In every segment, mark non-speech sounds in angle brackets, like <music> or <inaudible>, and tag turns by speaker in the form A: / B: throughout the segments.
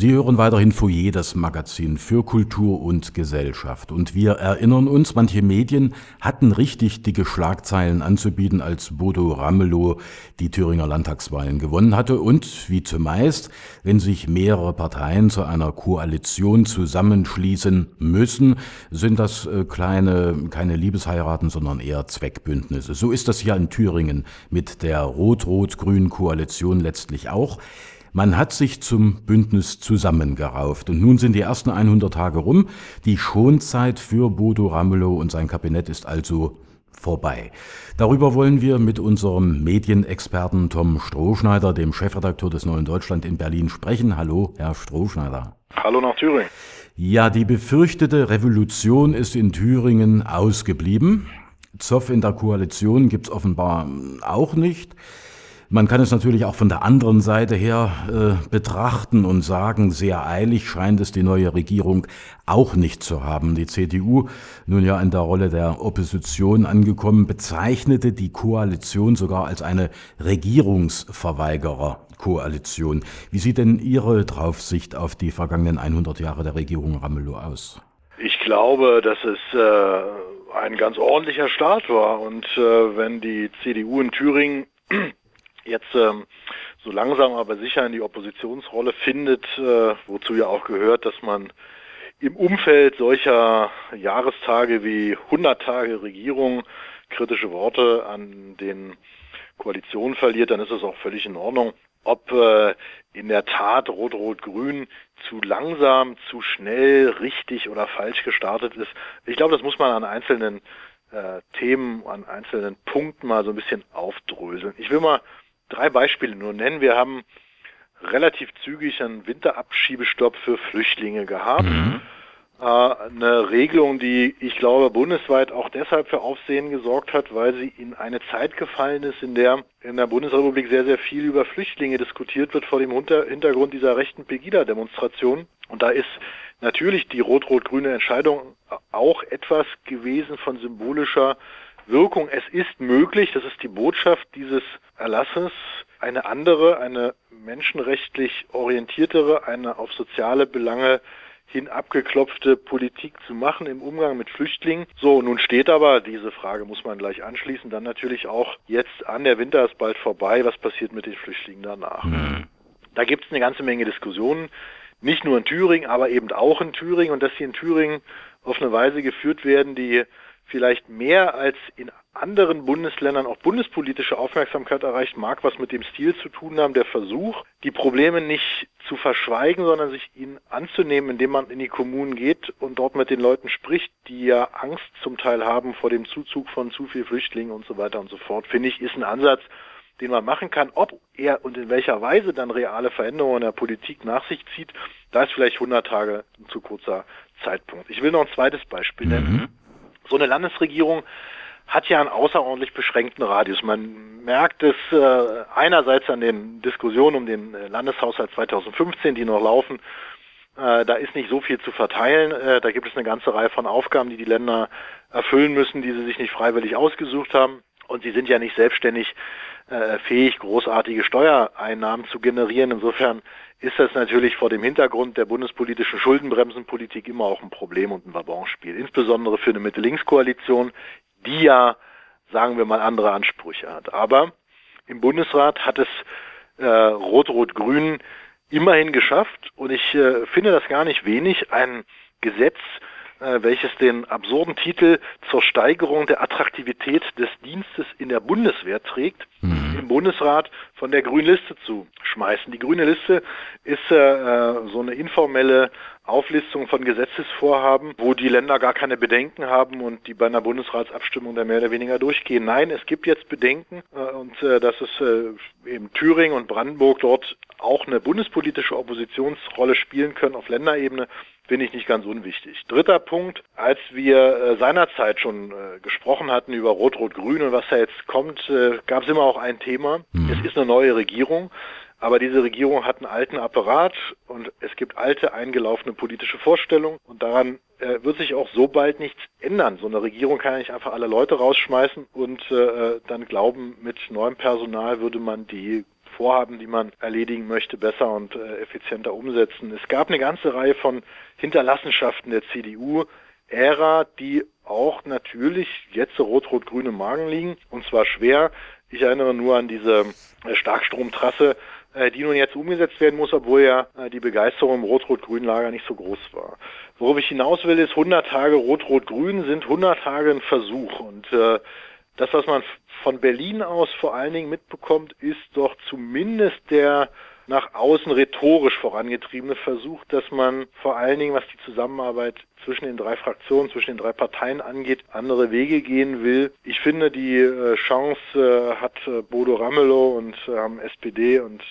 A: Sie hören weiterhin Foyer, das Magazin für Kultur und Gesellschaft. Und wir erinnern uns, manche Medien hatten richtig dicke Schlagzeilen anzubieten, als Bodo Ramelow die Thüringer Landtagswahlen gewonnen hatte. Und wie zumeist, wenn sich mehrere Parteien zu einer Koalition zusammenschließen müssen, sind das äh, kleine, keine Liebesheiraten, sondern eher Zweckbündnisse. So ist das ja in Thüringen mit der rot-rot-grünen Koalition letztlich auch. Man hat sich zum Bündnis zusammengerauft und nun sind die ersten 100 Tage rum. Die Schonzeit für Bodo Ramelow und sein Kabinett ist also vorbei. Darüber wollen wir mit unserem Medienexperten Tom Strohschneider, dem Chefredakteur des Neuen Deutschland in Berlin, sprechen. Hallo, Herr Strohschneider.
B: Hallo nach Thüringen.
A: Ja, die befürchtete Revolution ist in Thüringen ausgeblieben. Zoff in der Koalition gibt's offenbar auch nicht. Man kann es natürlich auch von der anderen Seite her äh, betrachten und sagen, sehr eilig scheint es die neue Regierung auch nicht zu haben. Die CDU, nun ja in der Rolle der Opposition angekommen, bezeichnete die Koalition sogar als eine Regierungsverweigerer-Koalition. Wie sieht denn Ihre Draufsicht auf die vergangenen 100 Jahre der Regierung Ramelow aus?
B: Ich glaube, dass es äh, ein ganz ordentlicher Start war und äh, wenn die CDU in Thüringen jetzt ähm, so langsam aber sicher in die Oppositionsrolle findet, äh, wozu ja auch gehört, dass man im Umfeld solcher Jahrestage wie 100 Tage Regierung kritische Worte an den Koalitionen verliert, dann ist es auch völlig in Ordnung. Ob äh, in der Tat Rot-Rot-Grün zu langsam, zu schnell, richtig oder falsch gestartet ist, ich glaube, das muss man an einzelnen äh, Themen, an einzelnen Punkten mal so ein bisschen aufdröseln. Ich will mal drei Beispiele nur nennen. Wir haben relativ zügig einen Winterabschiebestopp für Flüchtlinge gehabt. Mhm. Äh, eine Regelung, die ich glaube bundesweit auch deshalb für Aufsehen gesorgt hat, weil sie in eine Zeit gefallen ist, in der in der Bundesrepublik sehr, sehr viel über Flüchtlinge diskutiert wird vor dem Hintergrund dieser rechten Pegida-Demonstration. Und da ist natürlich die rot-rot-grüne Entscheidung auch etwas gewesen von symbolischer Wirkung. Es ist möglich, das ist die Botschaft dieses Erlasses, eine andere, eine menschenrechtlich orientiertere, eine auf soziale Belange hin abgeklopfte Politik zu machen im Umgang mit Flüchtlingen. So, nun steht aber, diese Frage muss man gleich anschließen, dann natürlich auch jetzt an, der Winter ist bald vorbei, was passiert mit den Flüchtlingen danach? Mhm. Da gibt es eine ganze Menge Diskussionen, nicht nur in Thüringen, aber eben auch in Thüringen und dass sie in Thüringen auf eine Weise geführt werden, die vielleicht mehr als in anderen Bundesländern auch bundespolitische Aufmerksamkeit erreicht, mag was mit dem Stil zu tun haben, der Versuch, die Probleme nicht zu verschweigen, sondern sich ihnen anzunehmen, indem man in die Kommunen geht und dort mit den Leuten spricht, die ja Angst zum Teil haben vor dem Zuzug von zu viel Flüchtlingen und so weiter und so fort, finde ich, ist ein Ansatz, den man machen kann. Ob er und in welcher Weise dann reale Veränderungen in der Politik nach sich zieht, da ist vielleicht 100 Tage ein zu kurzer Zeitpunkt. Ich will noch ein zweites Beispiel nennen. Mhm. So eine Landesregierung hat ja einen außerordentlich beschränkten Radius. Man merkt es äh, einerseits an den Diskussionen um den äh, Landeshaushalt 2015, die noch laufen. Äh, da ist nicht so viel zu verteilen. Äh, da gibt es eine ganze Reihe von Aufgaben, die die Länder erfüllen müssen, die sie sich nicht freiwillig ausgesucht haben. Und sie sind ja nicht selbstständig äh, fähig, großartige Steuereinnahmen zu generieren. Insofern ist das natürlich vor dem Hintergrund der bundespolitischen Schuldenbremsenpolitik immer auch ein Problem und ein Wabonspiel. Insbesondere für eine Mitte-Links-Koalition, die ja, sagen wir mal, andere Ansprüche hat. Aber im Bundesrat hat es äh, Rot-Rot-Grün immerhin geschafft und ich äh, finde das gar nicht wenig, ein Gesetz welches den absurden Titel zur Steigerung der Attraktivität des Dienstes in der Bundeswehr trägt, mhm. Im Bundesrat von der grünen Liste zu schmeißen. Die grüne Liste ist äh, so eine informelle Auflistung von Gesetzesvorhaben, wo die Länder gar keine Bedenken haben und die bei einer Bundesratsabstimmung da mehr oder weniger durchgehen. Nein, es gibt jetzt Bedenken äh, und äh, dass es äh, eben Thüringen und Brandenburg dort auch eine bundespolitische Oppositionsrolle spielen können auf Länderebene, finde ich nicht ganz unwichtig. Dritter Punkt, als wir äh, seinerzeit schon äh, gesprochen hatten über Rot-Rot-Grün und was da jetzt kommt, äh, gab es immer auch ein Thema. Mhm. Es ist eine neue Regierung. Aber diese Regierung hat einen alten Apparat und es gibt alte, eingelaufene politische Vorstellungen und daran äh, wird sich auch so bald nichts ändern. So eine Regierung kann ja nicht einfach alle Leute rausschmeißen und äh, dann glauben, mit neuem Personal würde man die Vorhaben, die man erledigen möchte, besser und äh, effizienter umsetzen. Es gab eine ganze Reihe von Hinterlassenschaften der CDU-Ära, die auch natürlich jetzt rot-rot-grüne Magen liegen, und zwar schwer. Ich erinnere nur an diese äh, Starkstromtrasse, äh, die nun jetzt umgesetzt werden muss, obwohl ja äh, die Begeisterung im rot-rot-grünen Lager nicht so groß war. Worauf ich hinaus will, ist 100 Tage rot-rot-grün sind 100 Tage ein Versuch und äh, das, was man von Berlin aus vor allen Dingen mitbekommt, ist doch zumindest der nach außen rhetorisch vorangetriebene Versuch, dass man vor allen Dingen, was die Zusammenarbeit zwischen den drei Fraktionen, zwischen den drei Parteien angeht, andere Wege gehen will. Ich finde, die äh, Chance äh, hat äh, Bodo Ramelow und haben SPD und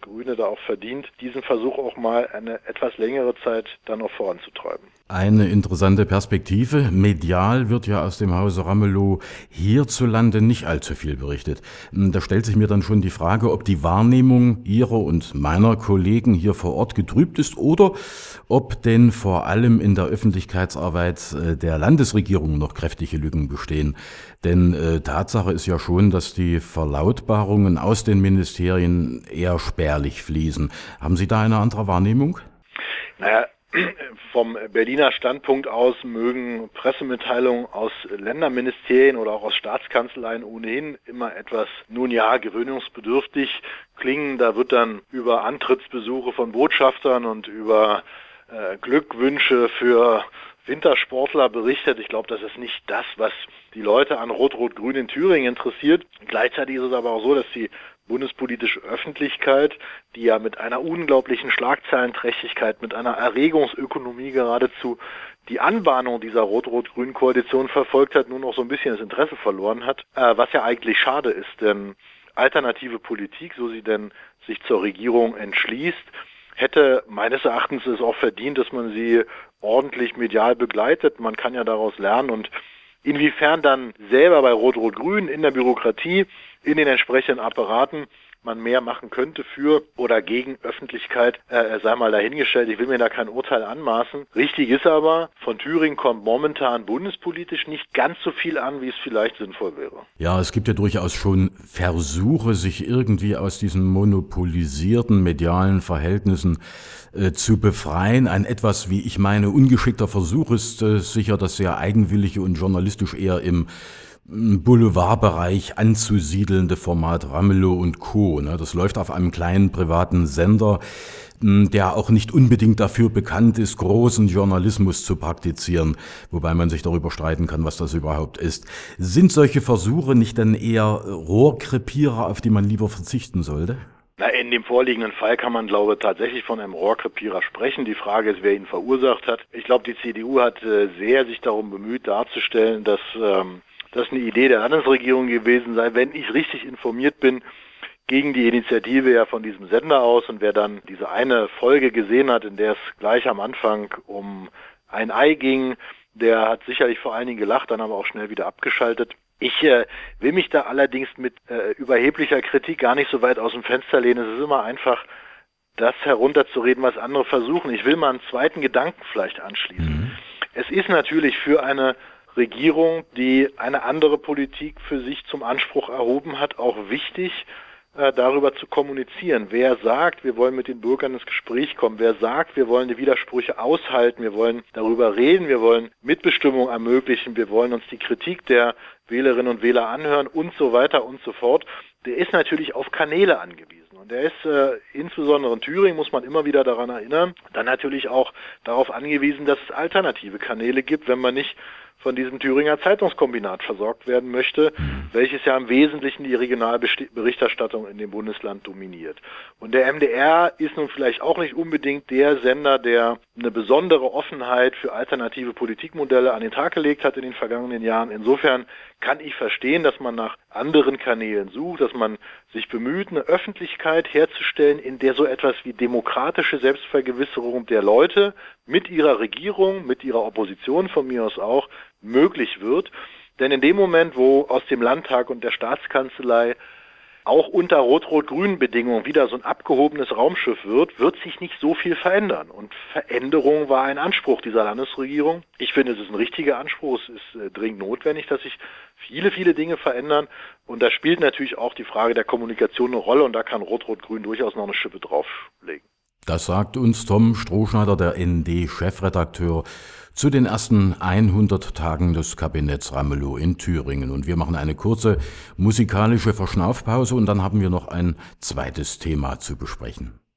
B: Grüne da auch verdient, diesen Versuch auch mal eine etwas längere Zeit dann noch voranzutreiben.
A: Eine interessante Perspektive. Medial wird ja aus dem Hause Ramelow hierzulande nicht allzu viel berichtet. Hm, da stellt sich mir dann schon die Frage, ob die Wahrnehmung Ihrer und meiner Kollegen hier vor Ort getrübt ist oder ob denn vor allem in der Öffentlichkeitsarbeit äh, der Landesregierung noch kräftige Lücken bestehen. Denn äh, Tatsache ist ja schon, dass die Verlautbarungen aus den Ministerien eher spärlich fließen. Haben Sie da eine andere Wahrnehmung?
B: Naja, <clears throat> vom Berliner Standpunkt aus mögen Pressemitteilungen aus Länderministerien oder auch aus Staatskanzleien ohnehin immer etwas, nun ja, gewöhnungsbedürftig klingen. Da wird dann über Antrittsbesuche von Botschaftern und über Glückwünsche für Wintersportler berichtet. Ich glaube, das ist nicht das, was die Leute an Rot-Rot-Grün in Thüringen interessiert. Gleichzeitig ist es aber auch so, dass die bundespolitische Öffentlichkeit, die ja mit einer unglaublichen Schlagzeilenträchtigkeit, mit einer Erregungsökonomie geradezu die Anbahnung dieser rot-rot-grünen Koalition verfolgt hat, nun noch so ein bisschen das Interesse verloren hat, äh, was ja eigentlich schade ist, denn alternative Politik, so sie denn sich zur Regierung entschließt, hätte meines Erachtens es auch verdient, dass man sie ordentlich medial begleitet. Man kann ja daraus lernen und inwiefern dann selber bei Rot-Rot-Grün in der Bürokratie, in den entsprechenden Apparaten man mehr machen könnte für oder gegen Öffentlichkeit, äh, sei mal dahingestellt. Ich will mir da kein Urteil anmaßen. Richtig ist aber, von Thüringen kommt momentan bundespolitisch nicht ganz so viel an, wie es vielleicht sinnvoll wäre.
A: Ja, es gibt ja durchaus schon Versuche, sich irgendwie aus diesen monopolisierten medialen Verhältnissen äh, zu befreien. Ein etwas, wie ich meine, ungeschickter Versuch ist äh, sicher das sehr eigenwillige und journalistisch eher im Boulevardbereich anzusiedelnde Format Ramelow und Co. Ne? Das läuft auf einem kleinen privaten Sender, der auch nicht unbedingt dafür bekannt ist, großen Journalismus zu praktizieren, wobei man sich darüber streiten kann, was das überhaupt ist. Sind solche Versuche nicht dann eher Rohrkrepierer, auf die man lieber verzichten sollte?
B: Na, in dem vorliegenden Fall kann man, glaube ich, tatsächlich von einem Rohrkrepierer sprechen. Die Frage ist, wer ihn verursacht hat. Ich glaube, die CDU hat äh, sehr sich darum bemüht, darzustellen, dass ähm, das eine Idee der Landesregierung gewesen sei, wenn ich richtig informiert bin, gegen die Initiative ja von diesem Sender aus und wer dann diese eine Folge gesehen hat, in der es gleich am Anfang um ein Ei ging, der hat sicherlich vor allen Dingen gelacht, dann aber auch schnell wieder abgeschaltet. Ich äh, will mich da allerdings mit äh, überheblicher Kritik gar nicht so weit aus dem Fenster lehnen. Es ist immer einfach, das herunterzureden, was andere versuchen. Ich will mal einen zweiten Gedanken vielleicht anschließen. Mhm. Es ist natürlich für eine Regierung, die eine andere Politik für sich zum Anspruch erhoben hat, auch wichtig, äh, darüber zu kommunizieren. Wer sagt, wir wollen mit den Bürgern ins Gespräch kommen, wer sagt, wir wollen die Widersprüche aushalten, wir wollen darüber reden, wir wollen Mitbestimmung ermöglichen, wir wollen uns die Kritik der Wählerinnen und Wähler anhören und so weiter und so fort, der ist natürlich auf Kanäle angewiesen. Und der ist äh, insbesondere in Thüringen, muss man immer wieder daran erinnern, dann natürlich auch darauf angewiesen, dass es alternative Kanäle gibt, wenn man nicht von diesem Thüringer Zeitungskombinat versorgt werden möchte, mhm. welches ja im Wesentlichen die Regionalberichterstattung in dem Bundesland dominiert. Und der MDR ist nun vielleicht auch nicht unbedingt der Sender, der eine besondere Offenheit für alternative Politikmodelle an den Tag gelegt hat in den vergangenen Jahren. Insofern kann ich verstehen, dass man nach anderen Kanälen sucht, dass man sich bemüht, eine Öffentlichkeit herzustellen, in der so etwas wie demokratische Selbstvergewisserung der Leute mit ihrer Regierung, mit ihrer Opposition von mir aus auch möglich wird. Denn in dem Moment, wo aus dem Landtag und der Staatskanzlei auch unter rot-rot-grünen Bedingungen wieder so ein abgehobenes Raumschiff wird, wird sich nicht so viel verändern. Und Veränderung war ein Anspruch dieser Landesregierung. Ich finde, es ist ein richtiger Anspruch. Es ist äh, dringend notwendig, dass sich viele, viele Dinge verändern. Und da spielt natürlich auch die Frage der Kommunikation eine Rolle. Und da kann Rot-Rot-Grün durchaus noch eine Schippe drauflegen.
A: Das sagt uns Tom Strohschneider, der ND-Chefredakteur, zu den ersten 100 Tagen des Kabinetts Ramelow in Thüringen. Und wir machen eine kurze musikalische Verschnaufpause und dann haben wir noch ein zweites Thema zu besprechen.